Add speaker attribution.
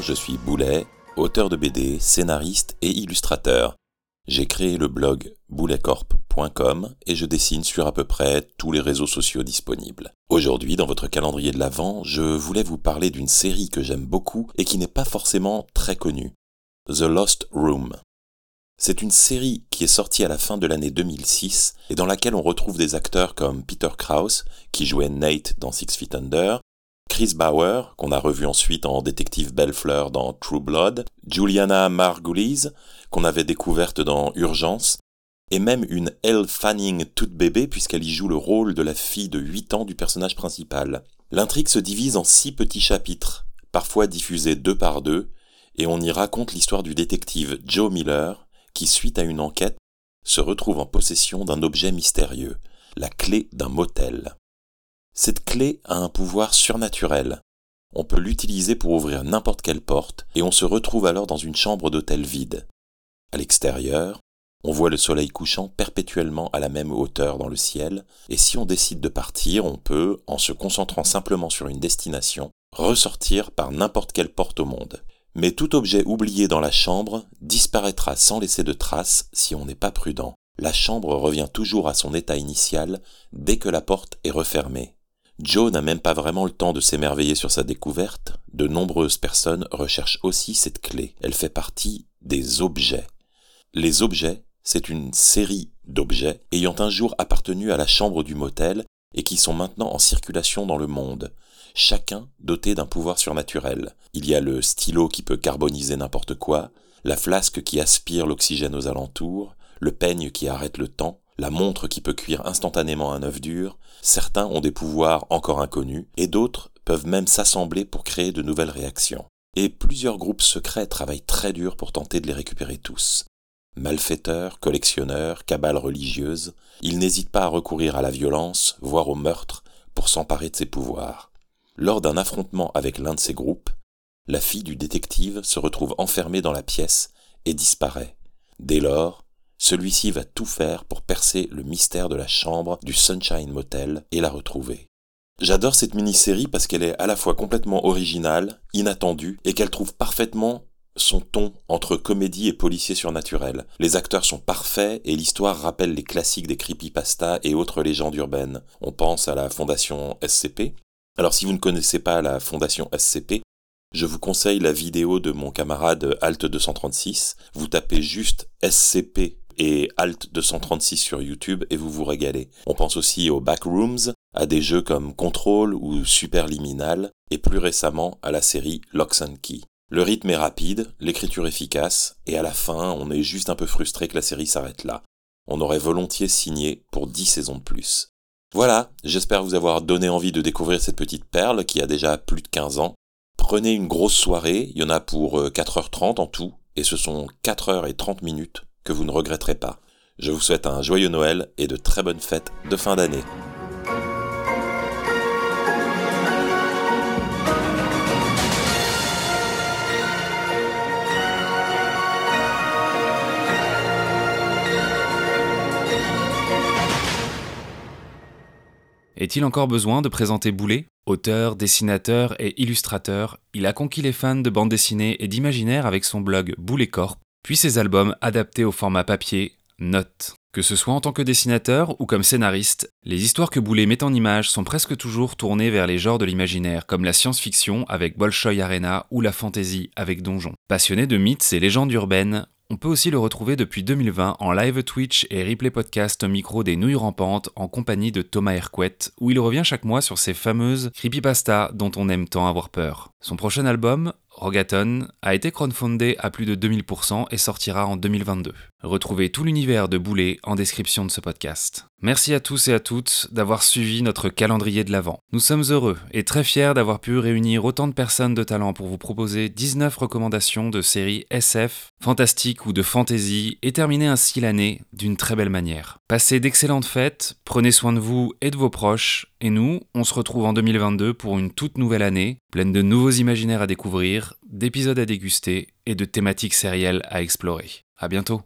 Speaker 1: je suis Boulet, auteur de BD, scénariste et illustrateur. J'ai créé le blog bouletcorp.com et je dessine sur à peu près tous les réseaux sociaux disponibles. Aujourd'hui, dans votre calendrier de l'Avent, je voulais vous parler d'une série que j'aime beaucoup et qui n'est pas forcément très connue. The Lost Room. C'est une série qui est sortie à la fin de l'année 2006 et dans laquelle on retrouve des acteurs comme Peter Krause, qui jouait Nate dans Six Feet Under, Chris Bauer, qu'on a revu ensuite en détective Bellefleur dans True Blood, Juliana Margulies, qu'on avait découverte dans Urgence, et même une Elle Fanning toute bébé puisqu'elle y joue le rôle de la fille de 8 ans du personnage principal. L'intrigue se divise en six petits chapitres, parfois diffusés deux par deux, et on y raconte l'histoire du détective Joe Miller, qui, suite à une enquête, se retrouve en possession d'un objet mystérieux, la clé d'un motel. Cette clé a un pouvoir surnaturel. On peut l'utiliser pour ouvrir n'importe quelle porte, et on se retrouve alors dans une chambre d'hôtel vide. À l'extérieur, on voit le soleil couchant perpétuellement à la même hauteur dans le ciel, et si on décide de partir, on peut, en se concentrant simplement sur une destination, ressortir par n'importe quelle porte au monde. Mais tout objet oublié dans la chambre disparaîtra sans laisser de traces si on n'est pas prudent. La chambre revient toujours à son état initial dès que la porte est refermée. Joe n'a même pas vraiment le temps de s'émerveiller sur sa découverte. De nombreuses personnes recherchent aussi cette clé. Elle fait partie des objets. Les objets, c'est une série d'objets ayant un jour appartenu à la chambre du motel et qui sont maintenant en circulation dans le monde chacun doté d'un pouvoir surnaturel. Il y a le stylo qui peut carboniser n'importe quoi, la flasque qui aspire l'oxygène aux alentours, le peigne qui arrête le temps, la montre qui peut cuire instantanément un œuf dur, certains ont des pouvoirs encore inconnus, et d'autres peuvent même s'assembler pour créer de nouvelles réactions. Et plusieurs groupes secrets travaillent très dur pour tenter de les récupérer tous. Malfaiteurs, collectionneurs, cabales religieuses, ils n'hésitent pas à recourir à la violence, voire au meurtre, pour s'emparer de ces pouvoirs. Lors d'un affrontement avec l'un de ces groupes, la fille du détective se retrouve enfermée dans la pièce et disparaît. Dès lors, celui-ci va tout faire pour percer le mystère de la chambre du Sunshine Motel et la retrouver. J'adore cette mini-série parce qu'elle est à la fois complètement originale, inattendue, et qu'elle trouve parfaitement son ton entre comédie et policier surnaturel. Les acteurs sont parfaits et l'histoire rappelle les classiques des creepypasta et autres légendes urbaines. On pense à la fondation SCP, alors si vous ne connaissez pas la fondation SCP, je vous conseille la vidéo de mon camarade Alt236. Vous tapez juste SCP et Alt236 sur YouTube et vous vous régalez. On pense aussi aux Backrooms, à des jeux comme Control ou Superliminal et plus récemment à la série Locks and Key. Le rythme est rapide, l'écriture efficace et à la fin on est juste un peu frustré que la série s'arrête là. On aurait volontiers signé pour 10 saisons de plus. Voilà, j'espère vous avoir donné envie de découvrir cette petite perle qui a déjà plus de 15 ans. Prenez une grosse soirée, il y en a pour 4h30 euh, en tout, et ce sont 4h30 minutes que vous ne regretterez pas. Je vous souhaite un joyeux Noël et de très bonnes fêtes de fin d'année.
Speaker 2: Est-il encore besoin de présenter Boulet Auteur, dessinateur et illustrateur, il a conquis les fans de bande dessinée et d'imaginaire avec son blog Boulet Corp, puis ses albums adaptés au format papier, Note. Que ce soit en tant que dessinateur ou comme scénariste, les histoires que Boulet met en image sont presque toujours tournées vers les genres de l'imaginaire, comme la science-fiction avec Bolshoi Arena ou la fantasy avec Donjon. Passionné de mythes et légendes urbaines, on peut aussi le retrouver depuis 2020 en live Twitch et replay podcast au micro des Nouilles Rampantes en compagnie de Thomas Hercouet, où il revient chaque mois sur ces fameuses creepypasta dont on aime tant avoir peur. Son prochain album, Rogaton, a été crowdfundé à plus de 2000% et sortira en 2022. Retrouvez tout l'univers de Boulet en description de ce podcast. Merci à tous et à toutes d'avoir suivi notre calendrier de l'Avent. Nous sommes heureux et très fiers d'avoir pu réunir autant de personnes de talent pour vous proposer 19 recommandations de séries SF, fantastiques ou de fantasy et terminer ainsi l'année d'une très belle manière. Passez d'excellentes fêtes, prenez soin de vous et de vos proches, et nous, on se retrouve en 2022 pour une toute nouvelle année, pleine de nouveaux imaginaires à découvrir, d'épisodes à déguster et de thématiques sérielles à explorer. À bientôt!